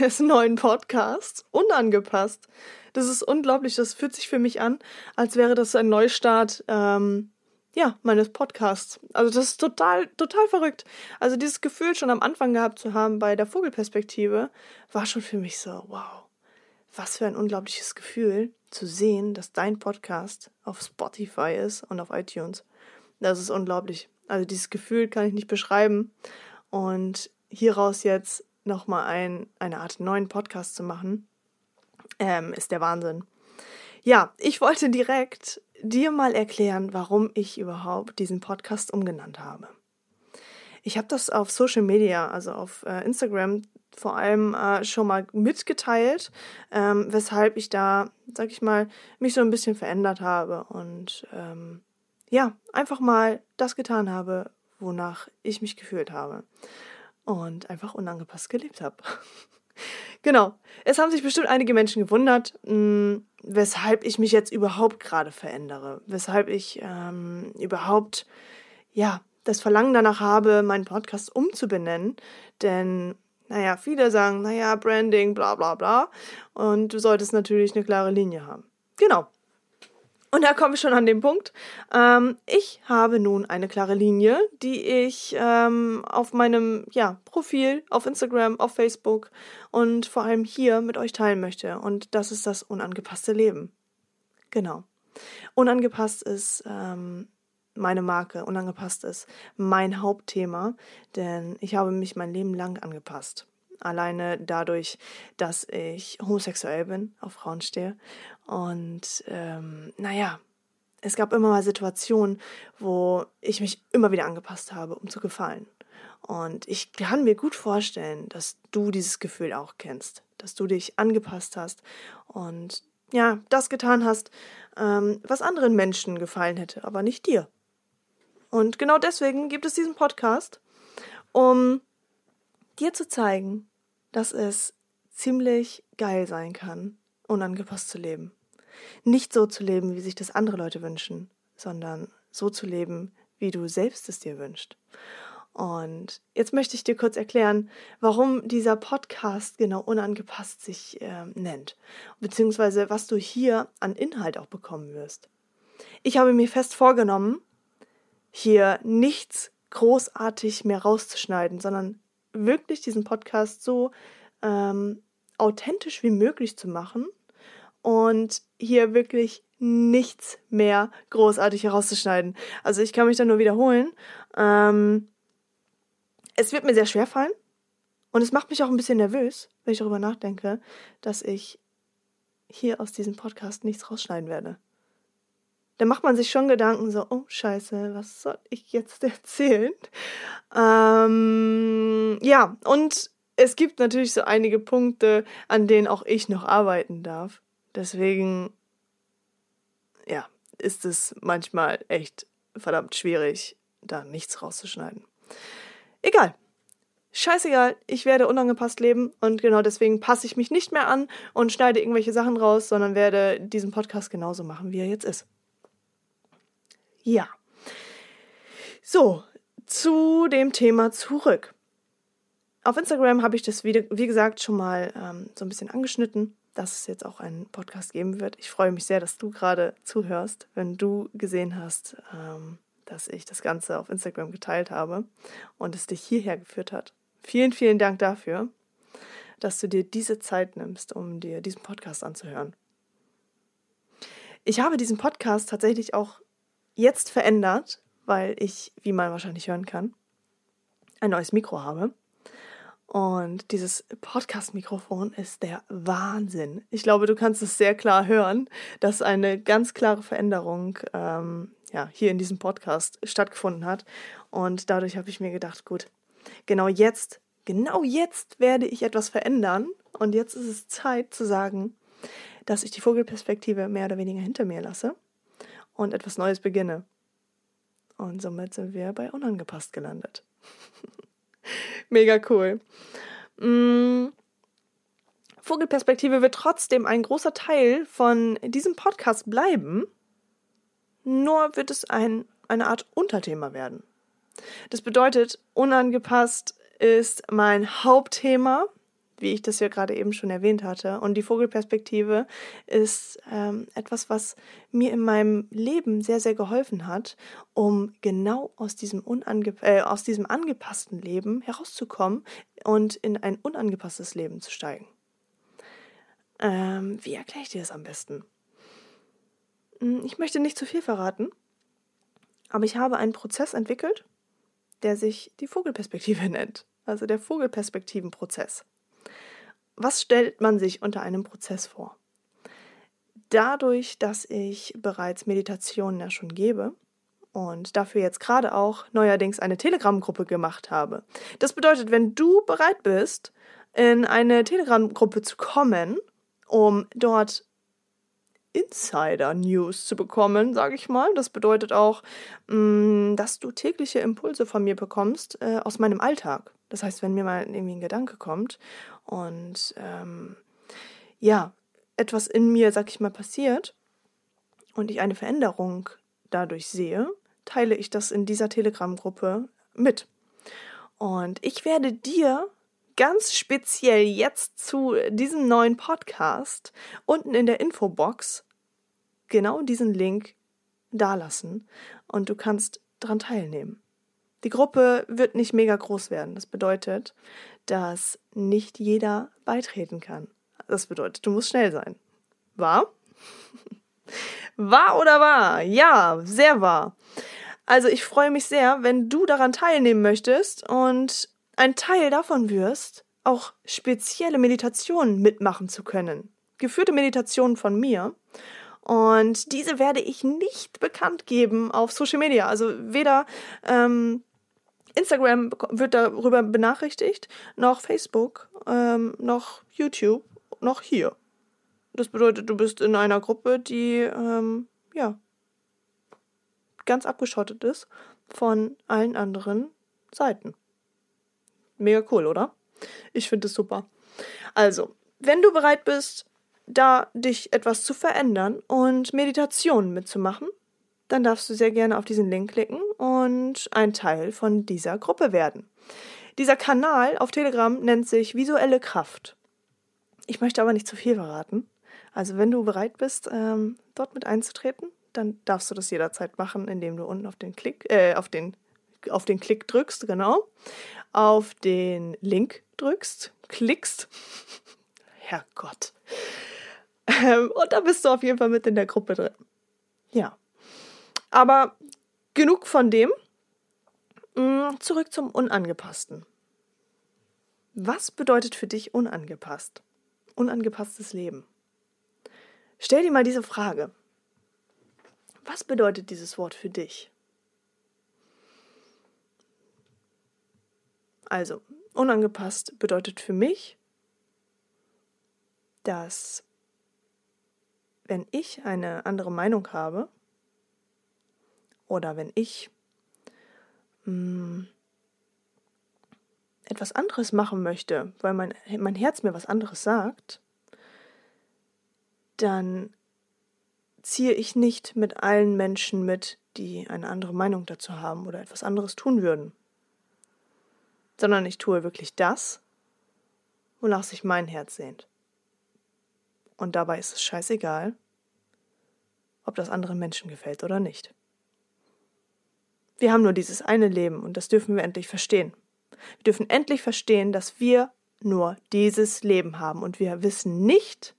des neuen Podcasts. Unangepasst. Das ist unglaublich. Das fühlt sich für mich an, als wäre das ein Neustart, ähm, ja, meines Podcasts. Also das ist total, total verrückt. Also dieses Gefühl schon am Anfang gehabt zu haben bei der Vogelperspektive, war schon für mich so, wow. Was für ein unglaubliches Gefühl zu sehen, dass dein Podcast auf Spotify ist und auf iTunes. Das ist unglaublich. Also dieses Gefühl kann ich nicht beschreiben. Und hieraus jetzt nochmal ein, eine Art neuen Podcast zu machen, ähm, ist der Wahnsinn. Ja, ich wollte direkt dir mal erklären, warum ich überhaupt diesen Podcast umgenannt habe. Ich habe das auf Social Media, also auf äh, Instagram vor allem äh, schon mal mitgeteilt, ähm, weshalb ich da, sag ich mal, mich so ein bisschen verändert habe und ähm, ja, einfach mal das getan habe, wonach ich mich gefühlt habe und einfach unangepasst gelebt habe. genau. Es haben sich bestimmt einige Menschen gewundert, mh, hm, weshalb ich mich jetzt überhaupt gerade verändere, weshalb ich ähm, überhaupt ja das Verlangen danach habe, meinen Podcast umzubenennen, denn naja, viele sagen, naja, Branding, bla bla bla. Und du solltest natürlich eine klare Linie haben. Genau. Und da komme ich schon an den Punkt. Ähm, ich habe nun eine klare Linie, die ich ähm, auf meinem ja, Profil, auf Instagram, auf Facebook und vor allem hier mit euch teilen möchte. Und das ist das unangepasste Leben. Genau. Unangepasst ist ähm, meine Marke, unangepasst ist mein Hauptthema, denn ich habe mich mein Leben lang angepasst. Alleine dadurch, dass ich homosexuell bin, auf Frauen stehe. Und ähm, naja, es gab immer mal Situationen, wo ich mich immer wieder angepasst habe, um zu gefallen. Und ich kann mir gut vorstellen, dass du dieses Gefühl auch kennst, dass du dich angepasst hast und ja, das getan hast, ähm, was anderen Menschen gefallen hätte, aber nicht dir. Und genau deswegen gibt es diesen Podcast, um dir zu zeigen, dass es ziemlich geil sein kann, unangepasst zu leben. Nicht so zu leben, wie sich das andere Leute wünschen, sondern so zu leben, wie du selbst es dir wünschst. Und jetzt möchte ich dir kurz erklären, warum dieser Podcast genau unangepasst sich äh, nennt, beziehungsweise was du hier an Inhalt auch bekommen wirst. Ich habe mir fest vorgenommen, hier nichts großartig mehr rauszuschneiden, sondern wirklich diesen Podcast so ähm, authentisch wie möglich zu machen und hier wirklich nichts mehr großartig herauszuschneiden. Also ich kann mich da nur wiederholen. Ähm, es wird mir sehr schwer fallen und es macht mich auch ein bisschen nervös, wenn ich darüber nachdenke, dass ich hier aus diesem Podcast nichts rausschneiden werde. Da macht man sich schon Gedanken so, oh scheiße, was soll ich jetzt erzählen? Ähm, ja, und es gibt natürlich so einige Punkte, an denen auch ich noch arbeiten darf. Deswegen, ja, ist es manchmal echt verdammt schwierig, da nichts rauszuschneiden. Egal. Scheißegal, ich werde unangepasst leben und genau deswegen passe ich mich nicht mehr an und schneide irgendwelche Sachen raus, sondern werde diesen Podcast genauso machen, wie er jetzt ist. Ja. So, zu dem Thema zurück. Auf Instagram habe ich das, wie, wie gesagt, schon mal ähm, so ein bisschen angeschnitten, dass es jetzt auch einen Podcast geben wird. Ich freue mich sehr, dass du gerade zuhörst, wenn du gesehen hast, ähm, dass ich das Ganze auf Instagram geteilt habe und es dich hierher geführt hat. Vielen, vielen Dank dafür, dass du dir diese Zeit nimmst, um dir diesen Podcast anzuhören. Ich habe diesen Podcast tatsächlich auch jetzt verändert, weil ich, wie man wahrscheinlich hören kann, ein neues Mikro habe. Und dieses Podcast-Mikrofon ist der Wahnsinn. Ich glaube, du kannst es sehr klar hören, dass eine ganz klare Veränderung ähm, ja, hier in diesem Podcast stattgefunden hat. Und dadurch habe ich mir gedacht, gut, genau jetzt Genau jetzt werde ich etwas verändern und jetzt ist es Zeit zu sagen, dass ich die Vogelperspektive mehr oder weniger hinter mir lasse und etwas Neues beginne. Und somit sind wir bei unangepasst gelandet. Mega cool. Mm. Vogelperspektive wird trotzdem ein großer Teil von diesem Podcast bleiben. Nur wird es ein, eine Art Unterthema werden. Das bedeutet, unangepasst ist mein Hauptthema wie ich das ja gerade eben schon erwähnt hatte. Und die Vogelperspektive ist ähm, etwas, was mir in meinem Leben sehr, sehr geholfen hat, um genau aus diesem, unange äh, aus diesem angepassten Leben herauszukommen und in ein unangepasstes Leben zu steigen. Ähm, wie erkläre ich dir das am besten? Hm, ich möchte nicht zu viel verraten, aber ich habe einen Prozess entwickelt, der sich die Vogelperspektive nennt. Also der Vogelperspektivenprozess was stellt man sich unter einem Prozess vor? Dadurch, dass ich bereits Meditationen ja schon gebe und dafür jetzt gerade auch neuerdings eine Telegram-Gruppe gemacht habe. Das bedeutet, wenn du bereit bist, in eine Telegram-Gruppe zu kommen, um dort Insider-News zu bekommen, sage ich mal. Das bedeutet auch, mm, dass du tägliche Impulse von mir bekommst äh, aus meinem Alltag. Das heißt, wenn mir mal irgendwie ein Gedanke kommt und ähm, ja, etwas in mir, sag ich mal, passiert und ich eine Veränderung dadurch sehe, teile ich das in dieser Telegram-Gruppe mit. Und ich werde dir ganz speziell jetzt zu diesem neuen Podcast unten in der Infobox genau diesen Link dalassen und du kannst daran teilnehmen. Die Gruppe wird nicht mega groß werden. Das bedeutet, dass nicht jeder beitreten kann. Das bedeutet, du musst schnell sein. Wahr? wahr oder wahr? Ja, sehr wahr. Also ich freue mich sehr, wenn du daran teilnehmen möchtest und ein Teil davon wirst, auch spezielle Meditationen mitmachen zu können. Geführte Meditationen von mir. Und diese werde ich nicht bekannt geben auf Social Media. Also weder ähm, Instagram wird darüber benachrichtigt, noch Facebook, ähm, noch YouTube, noch hier. Das bedeutet, du bist in einer Gruppe, die ähm, ja ganz abgeschottet ist von allen anderen Seiten. Mega cool, oder? Ich finde es super. Also, wenn du bereit bist, da dich etwas zu verändern und Meditationen mitzumachen, dann darfst du sehr gerne auf diesen Link klicken und ein Teil von dieser Gruppe werden. Dieser Kanal auf Telegram nennt sich Visuelle Kraft. Ich möchte aber nicht zu viel verraten. Also wenn du bereit bist, ähm, dort mit einzutreten, dann darfst du das jederzeit machen, indem du unten auf den Klick, äh, auf den, auf den Klick drückst, genau, auf den Link drückst, klickst. Herrgott. Ähm, und da bist du auf jeden Fall mit in der Gruppe drin. Ja. Aber genug von dem. Mm, zurück zum Unangepassten. Was bedeutet für dich unangepasst? Unangepasstes Leben. Stell dir mal diese Frage. Was bedeutet dieses Wort für dich? Also, unangepasst bedeutet für mich, dass wenn ich eine andere Meinung habe, oder wenn ich mh, hm, etwas anderes machen möchte, weil mein, mein Herz mir was anderes sagt, dann ziehe ich nicht mit allen Menschen mit, die eine andere Meinung dazu haben oder etwas anderes tun würden, sondern ich tue wirklich das, wonach sich mein Herz sehnt. Und dabei ist es scheißegal, ob das anderen Menschen gefällt oder nicht. Wir haben nur dieses eine Leben und das dürfen wir endlich verstehen. Wir dürfen endlich verstehen, dass wir nur dieses Leben haben und wir wissen nicht,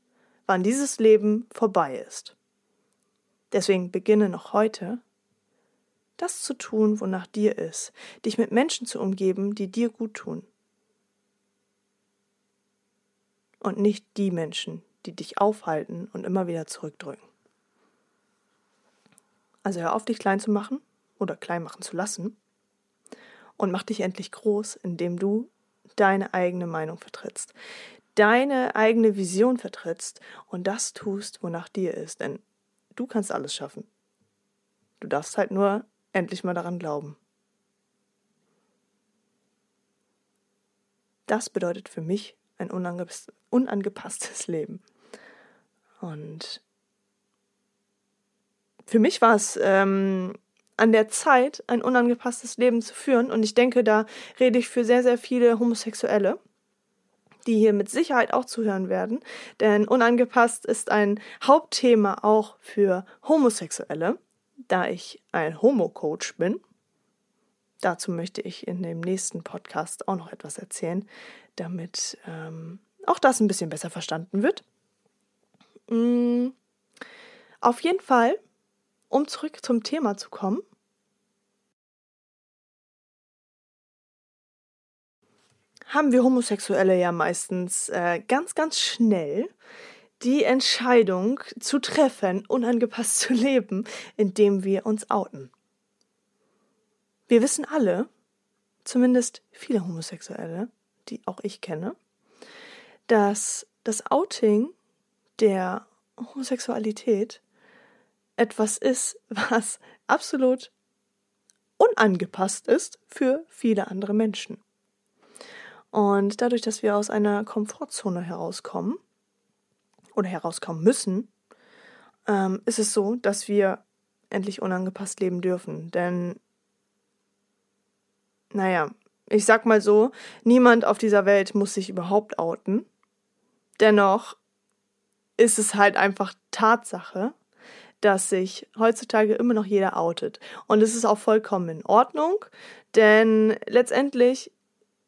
wann dieses Leben vorbei ist. Deswegen beginne noch heute, das zu tun, wonach dir ist, dich mit Menschen zu umgeben, die dir gut tun. Und nicht die Menschen, die dich aufhalten und immer wieder zurückdrücken. Also hör auf, dich klein zu machen oder klein machen zu lassen und mach dich endlich groß, indem du deine eigene Meinung vertrittst, deine eigene Vision vertrittst und das tust, wonach dir ist. Denn du kannst alles schaffen. Du darfst halt nur endlich mal daran glauben. Das bedeutet für mich ein unangepasstes Leben. Und für mich war es ähm, an der Zeit, ein unangepasstes Leben zu führen. Und ich denke, da rede ich für sehr, sehr viele Homosexuelle, die hier mit Sicherheit auch zuhören werden. Denn unangepasst ist ein Hauptthema auch für Homosexuelle, da ich ein Homo-Coach bin. Dazu möchte ich in dem nächsten Podcast auch noch etwas erzählen, damit ähm, auch das ein bisschen besser verstanden wird. Mm, auf jeden Fall, um zurück zum Thema zu kommen. haben wir Homosexuelle ja meistens äh, ganz, ganz schnell die Entscheidung zu treffen, unangepasst zu leben, indem wir uns outen. Wir wissen alle, zumindest viele Homosexuelle, die auch ich kenne, dass das Outing der Homosexualität etwas ist, was absolut unangepasst ist für viele andere Menschen. Und dadurch, dass wir aus einer Komfortzone herauskommen oder herauskommen müssen, ähm, ist es so, dass wir endlich unangepasst leben dürfen. Denn naja, ich sag mal so, niemand auf dieser Welt muss sich überhaupt outen. Dennoch ist es halt einfach Tatsache, dass sich heutzutage immer noch jeder outet. Und es ist auch vollkommen in Ordnung, denn letztendlich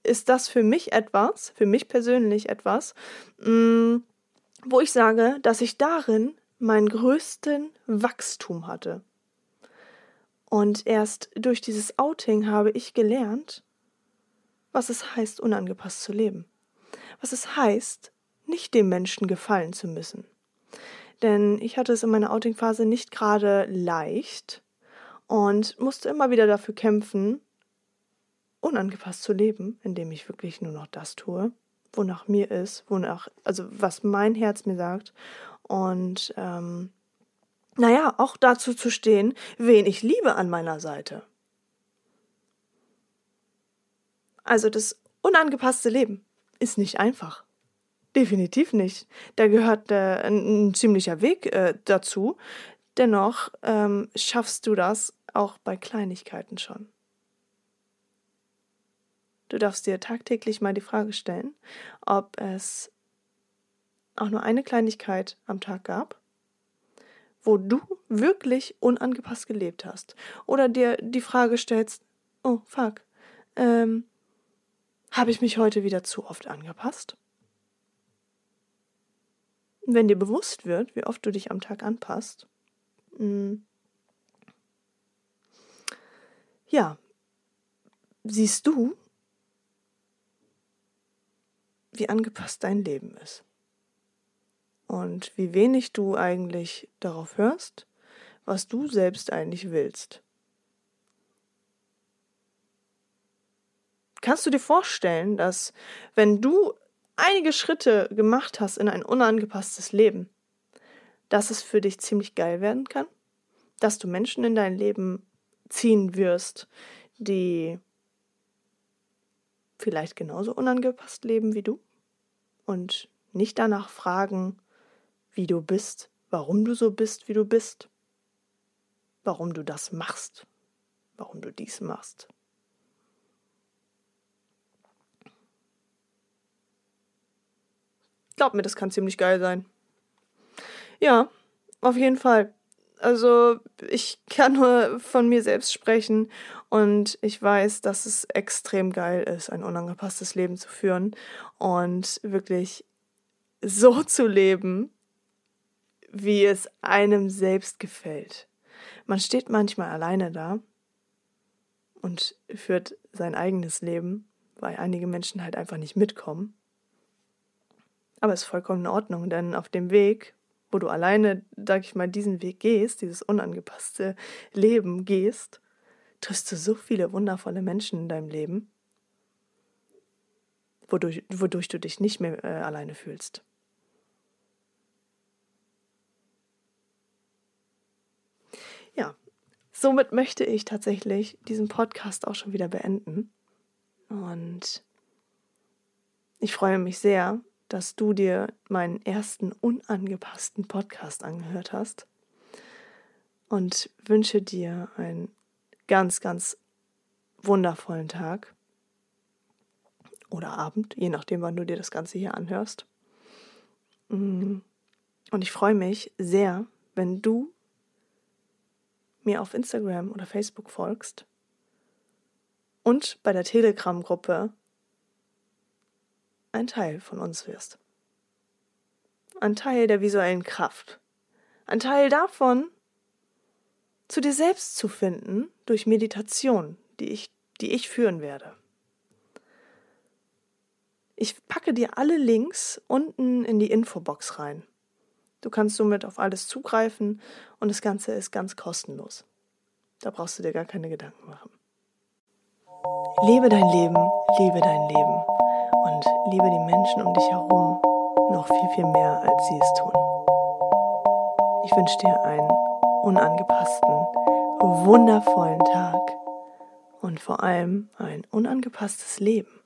ist das für mich etwas, für mich persönlich etwas, mm, wo ich sage, dass ich darin meinen größten Wachstum hatte. Und erst durch dieses Outing habe ich gelernt, was es heißt, unangepasst zu leben. Was es heißt, nicht dem Menschen gefallen zu müssen. Denn ich hatte es in meiner Outing-Phase nicht gerade leicht und musste immer wieder dafür kämpfen, unangepasst zu leben, indem ich wirklich nur noch das tue, wonach mir ist, wonach, also was mein Herz mir sagt. Und ähm, naja, auch dazu zu stehen, wen ich liebe an meiner Seite. Also das unangepasste Leben ist nicht einfach. Definitiv nicht. Da gehört äh, ein, ein, ziemlicher Weg äh, dazu. Dennoch ähm, schaffst du das auch bei Kleinigkeiten schon. Du darfst dir tagtäglich mal die Frage stellen, ob es auch nur eine Kleinigkeit am Tag gab, wo du wirklich unangepasst gelebt hast. Oder dir die Frage stellst, oh fuck, ähm, habe ich mich heute wieder zu oft angepasst? Wenn dir bewusst wird, wie oft du dich am Tag anpasst, mh, hm, ja, siehst du, wie angepasst dein Leben ist und wie wenig du eigentlich darauf hörst, was du selbst eigentlich willst. Kannst du dir vorstellen, dass wenn du einige Schritte gemacht hast in ein unangepasstes Leben, dass es für dich ziemlich geil werden kann? Dass du Menschen in dein Leben ziehen wirst, die vielleicht genauso unangepasst leben wie du und nicht danach fragen, wie du bist, warum du so bist, wie du bist, warum du das machst, warum du dies machst. Glaub mir, das kann ziemlich geil sein. Ja, auf jeden Fall. Also, ich kann nur von mir selbst sprechen und ich weiß, dass es extrem geil ist, ein unangepasstes Leben zu führen und wirklich so zu leben, wie es einem selbst gefällt. Man steht manchmal alleine da und führt sein eigenes Leben, weil einige Menschen halt einfach nicht mitkommen. Aber es ist vollkommen in Ordnung, denn auf dem Weg, wo du alleine, sag ich mal, diesen Weg gehst, dieses unangepasste Leben gehst, triffst du so viele wundervolle Menschen in deinem Leben. wodurch, wodurch du dich nicht mehr äh, alleine fühlst. Ja, somit möchte ich tatsächlich diesen Podcast auch schon wieder beenden. Und ich freue mich sehr, dass du dir meinen ersten unangepassten Podcast angehört hast und wünsche dir einen ganz, ganz wundervollen Tag oder Abend, je nachdem, wann du dir das Ganze hier anhörst. Mm. Und ich freue mich sehr, wenn du mir auf Instagram oder Facebook folgst und bei der Telegram-Gruppe ein Teil von uns wirst. Ein Teil der visuellen Kraft. Ein Teil davon, zu dir selbst zu finden durch Meditation, die ich, die ich führen werde. Ich packe dir alle Links unten in die Infobox rein. Du kannst somit auf alles zugreifen und das Ganze ist ganz kostenlos. Da brauchst du dir gar keine Gedanken machen. Lebe dein Leben, liebe dein Leben und liebe die Menschen um dich herum noch viel, viel mehr, als sie es tun. Ich wünsche dir einen unangepassten, wundervollen Tag und vor allem ein unangepasstes Leben.